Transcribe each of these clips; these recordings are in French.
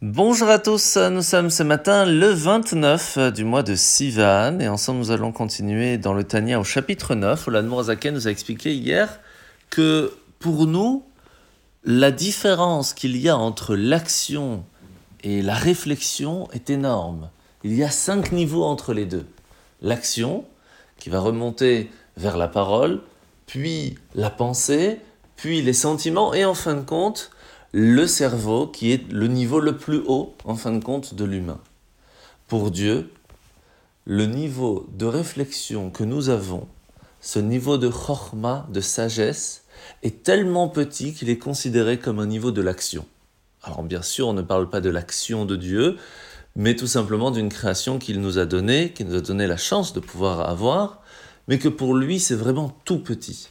Bonjour à tous, nous sommes ce matin le 29 du mois de Sivan et ensemble nous allons continuer dans le Tania au chapitre 9 où l'Admorazaken nous a expliqué hier que pour nous, la différence qu'il y a entre l'action et la réflexion est énorme. Il y a cinq niveaux entre les deux. L'action qui va remonter vers la parole, puis la pensée, puis les sentiments et en fin de compte le cerveau qui est le niveau le plus haut, en fin de compte, de l'humain. Pour Dieu, le niveau de réflexion que nous avons, ce niveau de chorma, de sagesse, est tellement petit qu'il est considéré comme un niveau de l'action. Alors bien sûr, on ne parle pas de l'action de Dieu, mais tout simplement d'une création qu'il nous a donnée, qu'il nous a donné la chance de pouvoir avoir, mais que pour lui, c'est vraiment tout petit.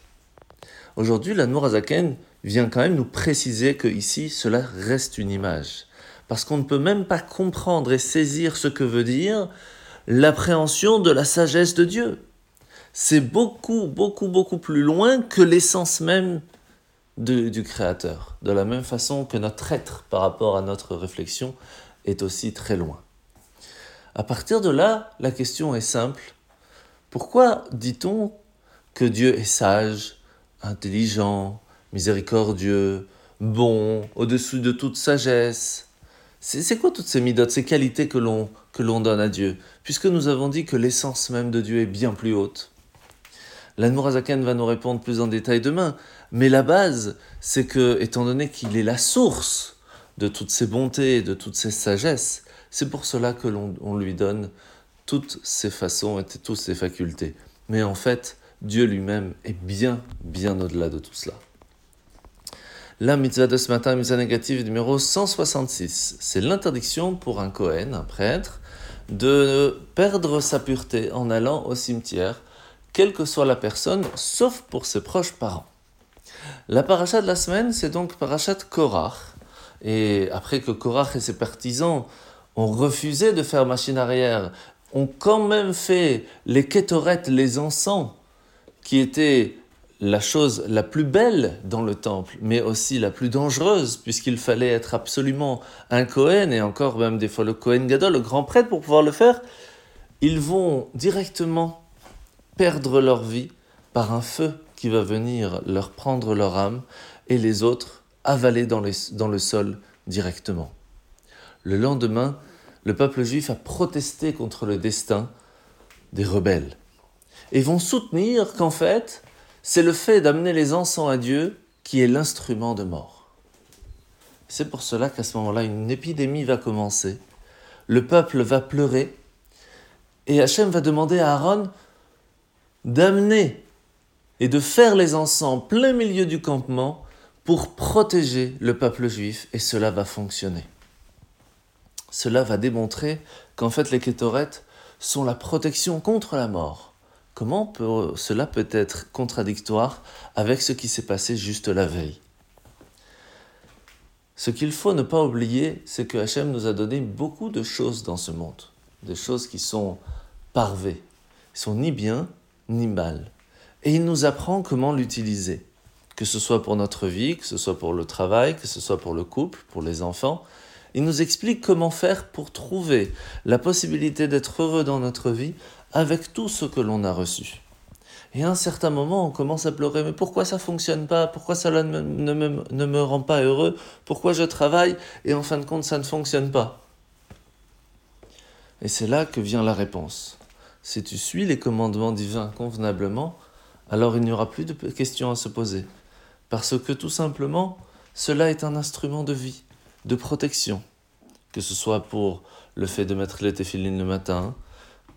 Aujourd'hui, la Nourazaken vient quand même nous préciser que ici, cela reste une image. Parce qu'on ne peut même pas comprendre et saisir ce que veut dire l'appréhension de la sagesse de Dieu. C'est beaucoup, beaucoup, beaucoup plus loin que l'essence même du Créateur. De la même façon que notre être par rapport à notre réflexion est aussi très loin. À partir de là, la question est simple. Pourquoi dit-on que Dieu est sage, intelligent, miséricordieux, bon, au-dessus de toute sagesse. C'est quoi toutes ces midotes, ces qualités que l'on que l'on donne à Dieu? Puisque nous avons dit que l'essence même de Dieu est bien plus haute. L'Anmurazaken va nous répondre plus en détail demain, mais la base, c'est que, étant donné qu'il est la source de toutes ces bontés, de toutes ces sagesses, c'est pour cela que l'on lui donne toutes ses façons et toutes ses facultés. Mais en fait, Dieu lui-même est bien, bien au-delà de tout cela. La mitzvah de ce matin, mitzvah négative numéro 166. C'est l'interdiction pour un Kohen, un prêtre, de perdre sa pureté en allant au cimetière, quelle que soit la personne, sauf pour ses proches parents. La paracha de la semaine, c'est donc parachat Korach. Et après que Korach et ses partisans ont refusé de faire machine arrière, ont quand même fait les kétorettes, les encens, qui étaient la chose la plus belle dans le temple, mais aussi la plus dangereuse, puisqu'il fallait être absolument un Cohen, et encore même des fois le Cohen Gadol, le grand prêtre, pour pouvoir le faire, ils vont directement perdre leur vie par un feu qui va venir leur prendre leur âme, et les autres avaler dans, dans le sol directement. Le lendemain, le peuple juif a protesté contre le destin des rebelles, et vont soutenir qu'en fait, c'est le fait d'amener les encens à Dieu qui est l'instrument de mort. C'est pour cela qu'à ce moment-là, une épidémie va commencer. Le peuple va pleurer et Hachem va demander à Aaron d'amener et de faire les encens plein milieu du campement pour protéger le peuple juif et cela va fonctionner. Cela va démontrer qu'en fait les kétorettes sont la protection contre la mort. Comment cela peut être contradictoire avec ce qui s'est passé juste la veille? Ce qu'il faut ne pas oublier, c'est que Hachem nous a donné beaucoup de choses dans ce monde, des choses qui sont parvées, qui sont ni bien ni mal. Et il nous apprend comment l'utiliser, que ce soit pour notre vie, que ce soit pour le travail, que ce soit pour le couple, pour les enfants. Il nous explique comment faire pour trouver la possibilité d'être heureux dans notre vie avec tout ce que l'on a reçu. Et à un certain moment, on commence à pleurer, mais pourquoi ça fonctionne pas? Pourquoi cela ne me, ne me rend pas heureux? Pourquoi je travaille et en fin de compte, ça ne fonctionne pas? Et c'est là que vient la réponse. Si tu suis les commandements divins convenablement, alors il n'y aura plus de questions à se poser. Parce que tout simplement, cela est un instrument de vie, de protection. Que ce soit pour le fait de mettre les téfilines le matin,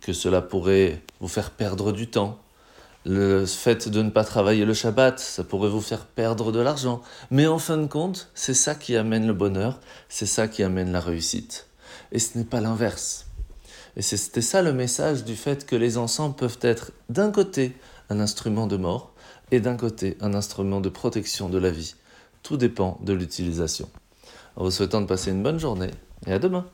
que cela pourrait vous faire perdre du temps. Le fait de ne pas travailler le Shabbat, ça pourrait vous faire perdre de l'argent. Mais en fin de compte, c'est ça qui amène le bonheur, c'est ça qui amène la réussite. Et ce n'est pas l'inverse. Et c'était ça le message du fait que les encens peuvent être d'un côté un instrument de mort et d'un côté un instrument de protection de la vie. Tout dépend de l'utilisation. En vous souhaitant de passer une bonne journée et à demain.